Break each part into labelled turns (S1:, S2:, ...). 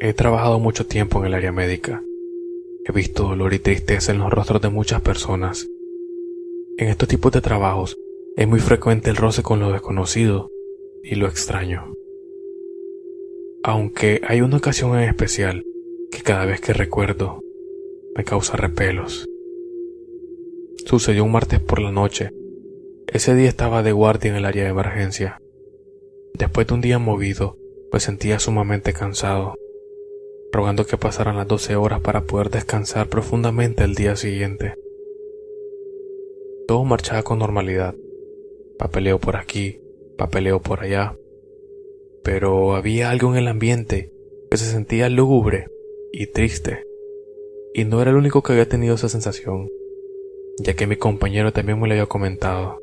S1: He trabajado mucho tiempo en el área médica. He visto dolor y tristeza en los rostros de muchas personas. En estos tipos de trabajos es muy frecuente el roce con lo desconocido y lo extraño. Aunque hay una ocasión en especial que cada vez que recuerdo me causa repelos. Sucedió un martes por la noche. Ese día estaba de guardia en el área de emergencia. Después de un día movido, me sentía sumamente cansado, rogando que pasaran las 12 horas para poder descansar profundamente el día siguiente. Todo marchaba con normalidad. Papeleo por aquí, papeleo por allá. Pero había algo en el ambiente que se sentía lúgubre y triste. Y no era el único que había tenido esa sensación, ya que mi compañero también me lo había comentado.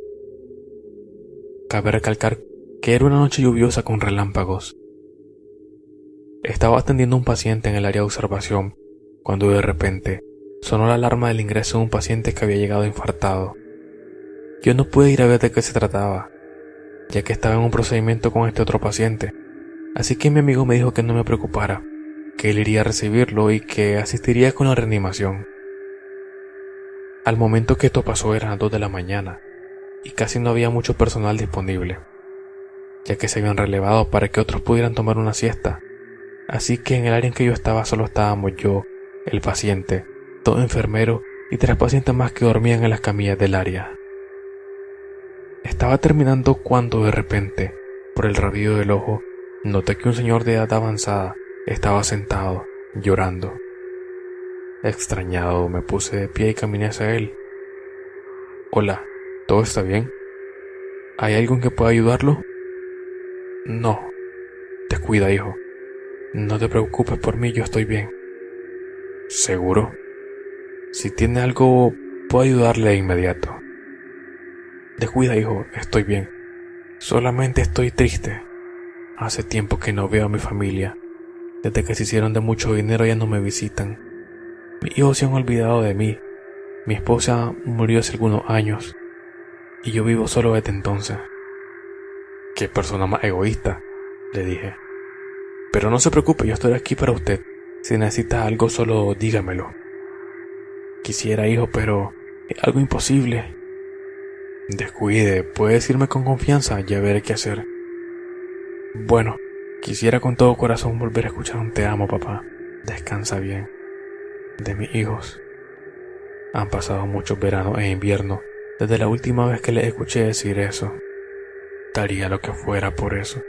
S1: Cabe recalcar que era una noche lluviosa con relámpagos. Estaba atendiendo un paciente en el área de observación cuando de repente sonó la alarma del ingreso de un paciente que había llegado infartado. Yo no pude ir a ver de qué se trataba, ya que estaba en un procedimiento con este otro paciente, así que mi amigo me dijo que no me preocupara, que él iría a recibirlo y que asistiría con la reanimación. Al momento que esto pasó eran las 2 de la mañana y casi no había mucho personal disponible, ya que se habían relevado para que otros pudieran tomar una siesta. Así que en el área en que yo estaba solo estábamos yo, el paciente, dos enfermeros y tres pacientes más que dormían en las camillas del área. Estaba terminando cuando de repente, por el rabillo del ojo, noté que un señor de edad avanzada estaba sentado, llorando. Extrañado, me puse de pie y caminé hacia él. Hola, ¿todo está bien? ¿Hay alguien que pueda ayudarlo? No. Descuida, hijo. No te preocupes por mí, yo estoy bien. ¿Seguro? Si tiene algo, puedo ayudarle de inmediato. Descuida, hijo, estoy bien. Solamente estoy triste. Hace tiempo que no veo a mi familia. Desde que se hicieron de mucho dinero ya no me visitan. Mis hijos se han olvidado de mí. Mi esposa murió hace algunos años. Y yo vivo solo desde entonces. Qué persona más egoísta, le dije. Pero no se preocupe, yo estoy aquí para usted. Si necesita algo, solo dígamelo. Quisiera, hijo, pero es algo imposible. Descuide, puede decirme con confianza, ya veré qué hacer. Bueno, quisiera con todo corazón volver a escuchar un te amo, papá. Descansa bien. De mis hijos. Han pasado muchos veranos e inviernos desde la última vez que le escuché decir eso. Daría lo que fuera por eso.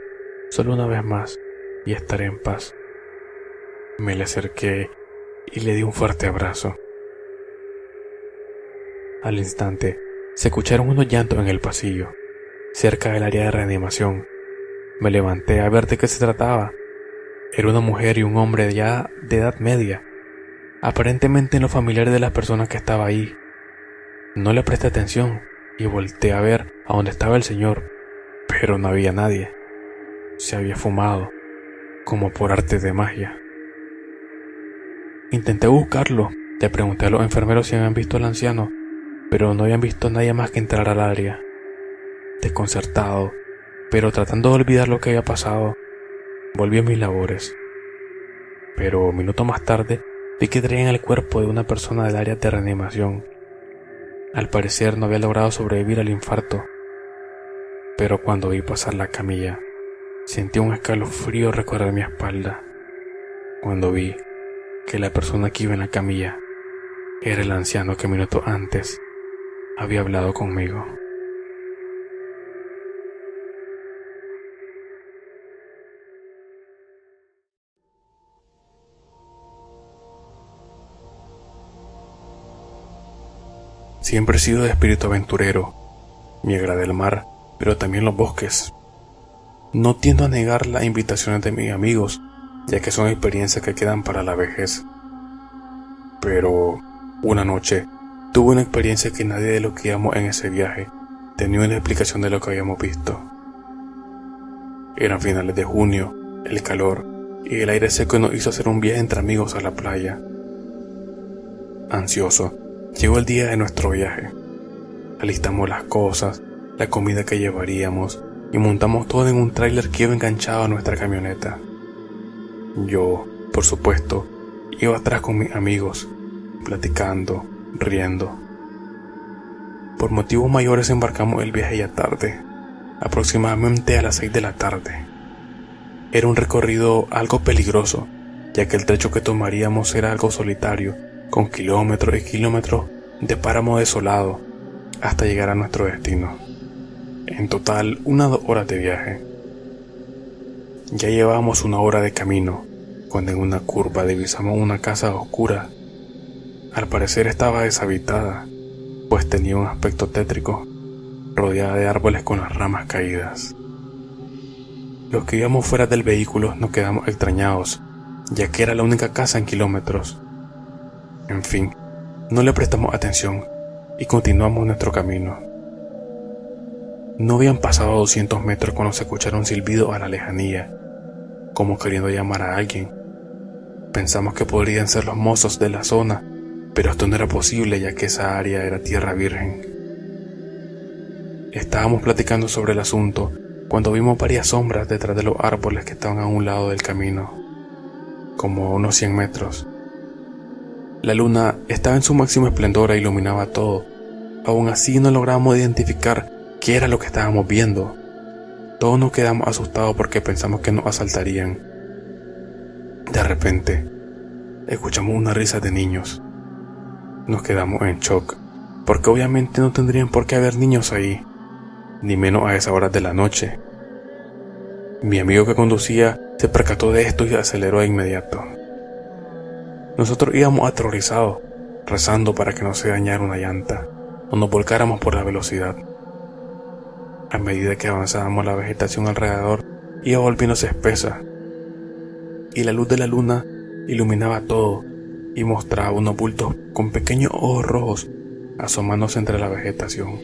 S1: Solo una vez más y estaré en paz. Me le acerqué y le di un fuerte abrazo. Al instante, se escucharon unos llantos en el pasillo, cerca del área de reanimación. Me levanté a ver de qué se trataba. Era una mujer y un hombre ya de edad media, aparentemente no familiar de las personas que estaba ahí. No le presté atención y volteé a ver a dónde estaba el señor, pero no había nadie. Se había fumado, como por arte de magia. Intenté buscarlo, le pregunté a los enfermeros si habían visto al anciano, pero no habían visto a nadie más que entrar al área. Desconcertado, pero tratando de olvidar lo que había pasado, volví a mis labores. Pero un minuto más tarde vi que traían el cuerpo de una persona del área de reanimación. Al parecer no había logrado sobrevivir al infarto, pero cuando vi pasar la camilla, sentí un escalofrío recorrer mi espalda. Cuando vi que la persona que iba en la camilla era el anciano que minutos antes había hablado conmigo. Siempre he sido de espíritu aventurero. Me agrada el mar, pero también los bosques. No tiendo a negar las invitaciones de mis amigos, ya que son experiencias que quedan para la vejez. Pero una noche tuve una experiencia que nadie de los que íbamos en ese viaje tenía una explicación de lo que habíamos visto. Eran finales de junio, el calor y el aire seco nos hizo hacer un viaje entre amigos a la playa. Ansioso, llegó el día de nuestro viaje. Alistamos las cosas, la comida que llevaríamos y montamos todo en un tráiler que iba enganchado a nuestra camioneta. Yo, por supuesto, iba atrás con mis amigos, platicando, riendo. Por motivos mayores embarcamos el viaje ya tarde, aproximadamente a las 6 de la tarde. Era un recorrido algo peligroso, ya que el trecho que tomaríamos era algo solitario, con kilómetros y kilómetros de páramo desolado, hasta llegar a nuestro destino. En total, unas dos horas de viaje. Ya llevábamos una hora de camino, cuando en una curva divisamos una casa oscura. Al parecer estaba deshabitada, pues tenía un aspecto tétrico, rodeada de árboles con las ramas caídas. Los que íbamos fuera del vehículo nos quedamos extrañados, ya que era la única casa en kilómetros. En fin, no le prestamos atención y continuamos nuestro camino. No habían pasado 200 metros cuando se escucharon silbido a la lejanía, como queriendo llamar a alguien. Pensamos que podrían ser los mozos de la zona, pero esto no era posible ya que esa área era tierra virgen. Estábamos platicando sobre el asunto cuando vimos varias sombras detrás de los árboles que estaban a un lado del camino, como a unos 100 metros. La luna estaba en su máximo esplendor e iluminaba todo. Aún así no logramos identificar qué era lo que estábamos viendo. Todos nos quedamos asustados porque pensamos que nos asaltarían. De repente, escuchamos una risa de niños. Nos quedamos en shock, porque obviamente no tendrían por qué haber niños ahí, ni menos a esa hora de la noche. Mi amigo que conducía se percató de esto y aceleró de inmediato. Nosotros íbamos aterrorizados, rezando para que no se dañara una llanta o nos volcáramos por la velocidad. A medida que avanzábamos la vegetación alrededor iba volviéndose espesa y la luz de la luna iluminaba todo y mostraba unos bultos con pequeños ojos rojos asomándose entre la vegetación.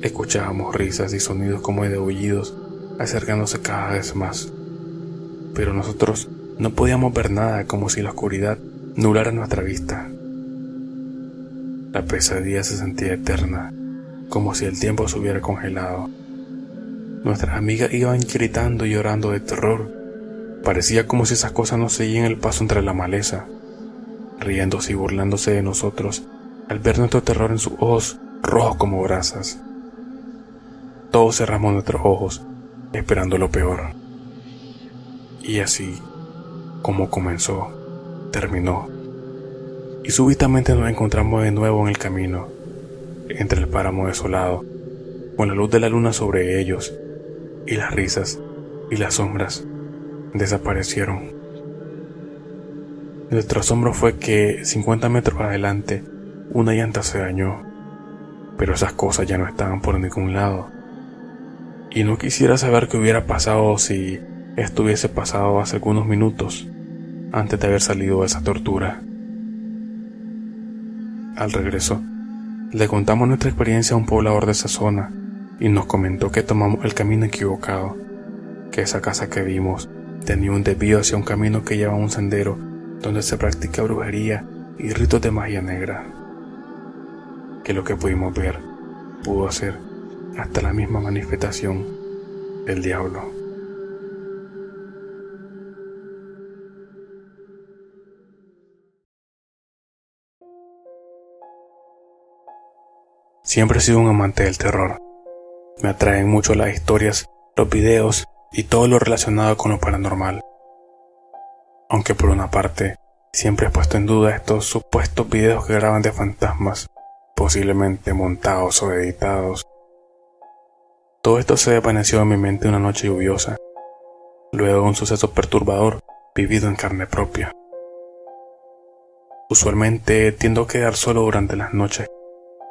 S1: Escuchábamos risas y sonidos como de aullidos acercándose cada vez más, pero nosotros no podíamos ver nada como si la oscuridad nublara nuestra vista. La pesadilla se sentía eterna, como si el tiempo se hubiera congelado. Nuestras amigas iban gritando y llorando de terror Parecía como si esas cosas no seguían el paso entre la maleza, riéndose y burlándose de nosotros al ver nuestro terror en sus ojos rojos como brasas. Todos cerramos nuestros ojos, esperando lo peor. Y así, como comenzó, terminó. Y súbitamente nos encontramos de nuevo en el camino, entre el páramo desolado, con la luz de la luna sobre ellos, y las risas y las sombras desaparecieron. Nuestro asombro fue que 50 metros adelante una llanta se dañó, pero esas cosas ya no estaban por ningún lado. Y no quisiera saber qué hubiera pasado si esto hubiese pasado hace algunos minutos antes de haber salido de esa tortura. Al regreso, le contamos nuestra experiencia a un poblador de esa zona y nos comentó que tomamos el camino equivocado, que esa casa que vimos tenía un desvío hacia un camino que lleva a un sendero donde se practica brujería y ritos de magia negra. Que lo que pudimos ver pudo ser hasta la misma manifestación del diablo. Siempre he sido un amante del terror. Me atraen mucho las historias, los videos y todo lo relacionado con lo paranormal. Aunque por una parte, siempre he puesto en duda estos supuestos videos que graban de fantasmas, posiblemente montados o editados. Todo esto se desvaneció en mi mente una noche lluviosa, luego de un suceso perturbador vivido en carne propia. Usualmente tiendo a quedar solo durante las noches,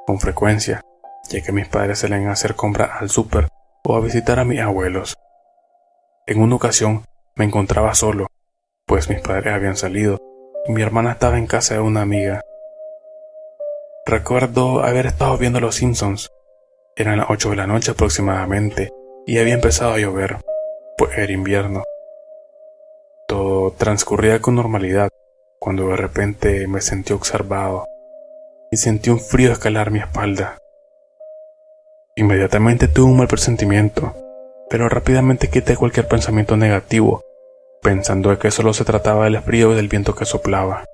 S1: con frecuencia, ya que mis padres salen a hacer compras al súper o a visitar a mis abuelos. En una ocasión me encontraba solo, pues mis padres habían salido y mi hermana estaba en casa de una amiga. Recuerdo haber estado viendo Los Simpsons. Eran las 8 de la noche aproximadamente y había empezado a llover, pues era invierno. Todo transcurría con normalidad cuando de repente me sentí observado y sentí un frío escalar mi espalda. Inmediatamente tuve un mal presentimiento pero rápidamente quité cualquier pensamiento negativo pensando que solo se trataba del frío y del viento que soplaba.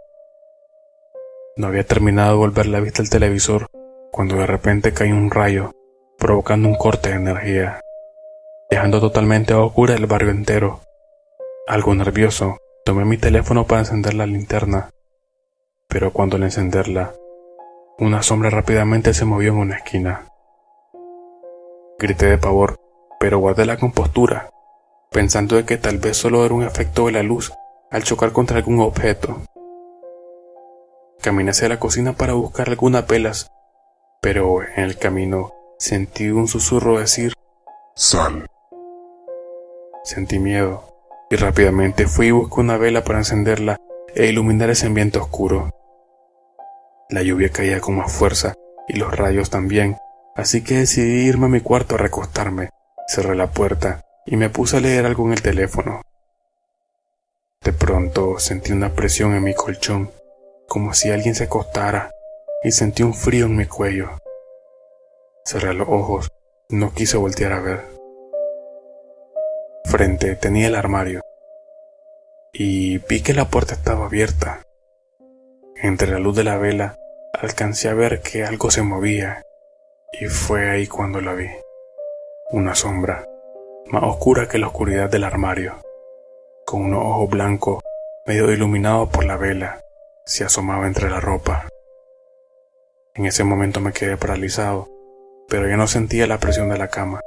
S1: No había terminado de volver la vista al televisor cuando de repente cayó un rayo, provocando un corte de energía, dejando totalmente a oscura el barrio entero. Algo nervioso, tomé mi teléfono para encender la linterna, pero cuando al encenderla, una sombra rápidamente se movió en una esquina. Grité de pavor, pero guardé la compostura, pensando de que tal vez solo era un efecto de la luz al chocar contra algún objeto. Caminé hacia la cocina para buscar algunas pelas, pero en el camino sentí un susurro decir
S2: Sal.
S1: Sentí miedo y rápidamente fui y busqué una vela para encenderla e iluminar ese ambiente oscuro. La lluvia caía con más fuerza y los rayos también, así que decidí irme a mi cuarto a recostarme, cerré la puerta y me puse a leer algo en el teléfono. De pronto sentí una presión en mi colchón, como si alguien se acostara, y sentí un frío en mi cuello. Cerré los ojos, no quise voltear a ver. Frente tenía el armario, y vi que la puerta estaba abierta. Entre la luz de la vela alcancé a ver que algo se movía y fue ahí cuando la vi. Una sombra, más oscura que la oscuridad del armario, con unos ojos blancos medio iluminados por la vela, se asomaba entre la ropa. En ese momento me quedé paralizado, pero ya no sentía la presión de la cama.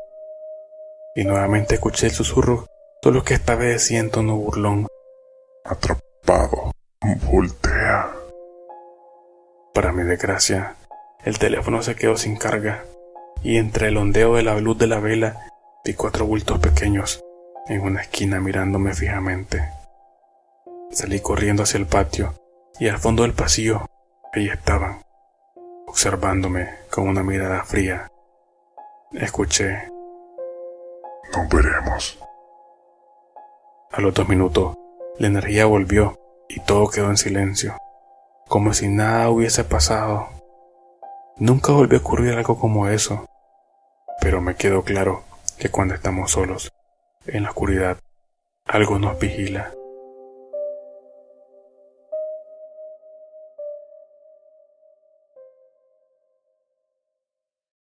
S1: Y nuevamente escuché el susurro, solo que esta vez decía en tono burlón.
S2: Atrapado. Voltea.
S1: Para mi desgracia, el teléfono se quedó sin carga y entre el ondeo de la luz de la vela vi cuatro bultos pequeños en una esquina mirándome fijamente. Salí corriendo hacia el patio y al fondo del pasillo allí estaban, observándome con una mirada fría. Escuché.
S2: Nos veremos.
S1: A los dos minutos, la energía volvió y todo quedó en silencio como si nada hubiese pasado. Nunca volvió a ocurrir algo como eso, pero me quedó claro que cuando estamos solos, en la oscuridad, algo nos vigila.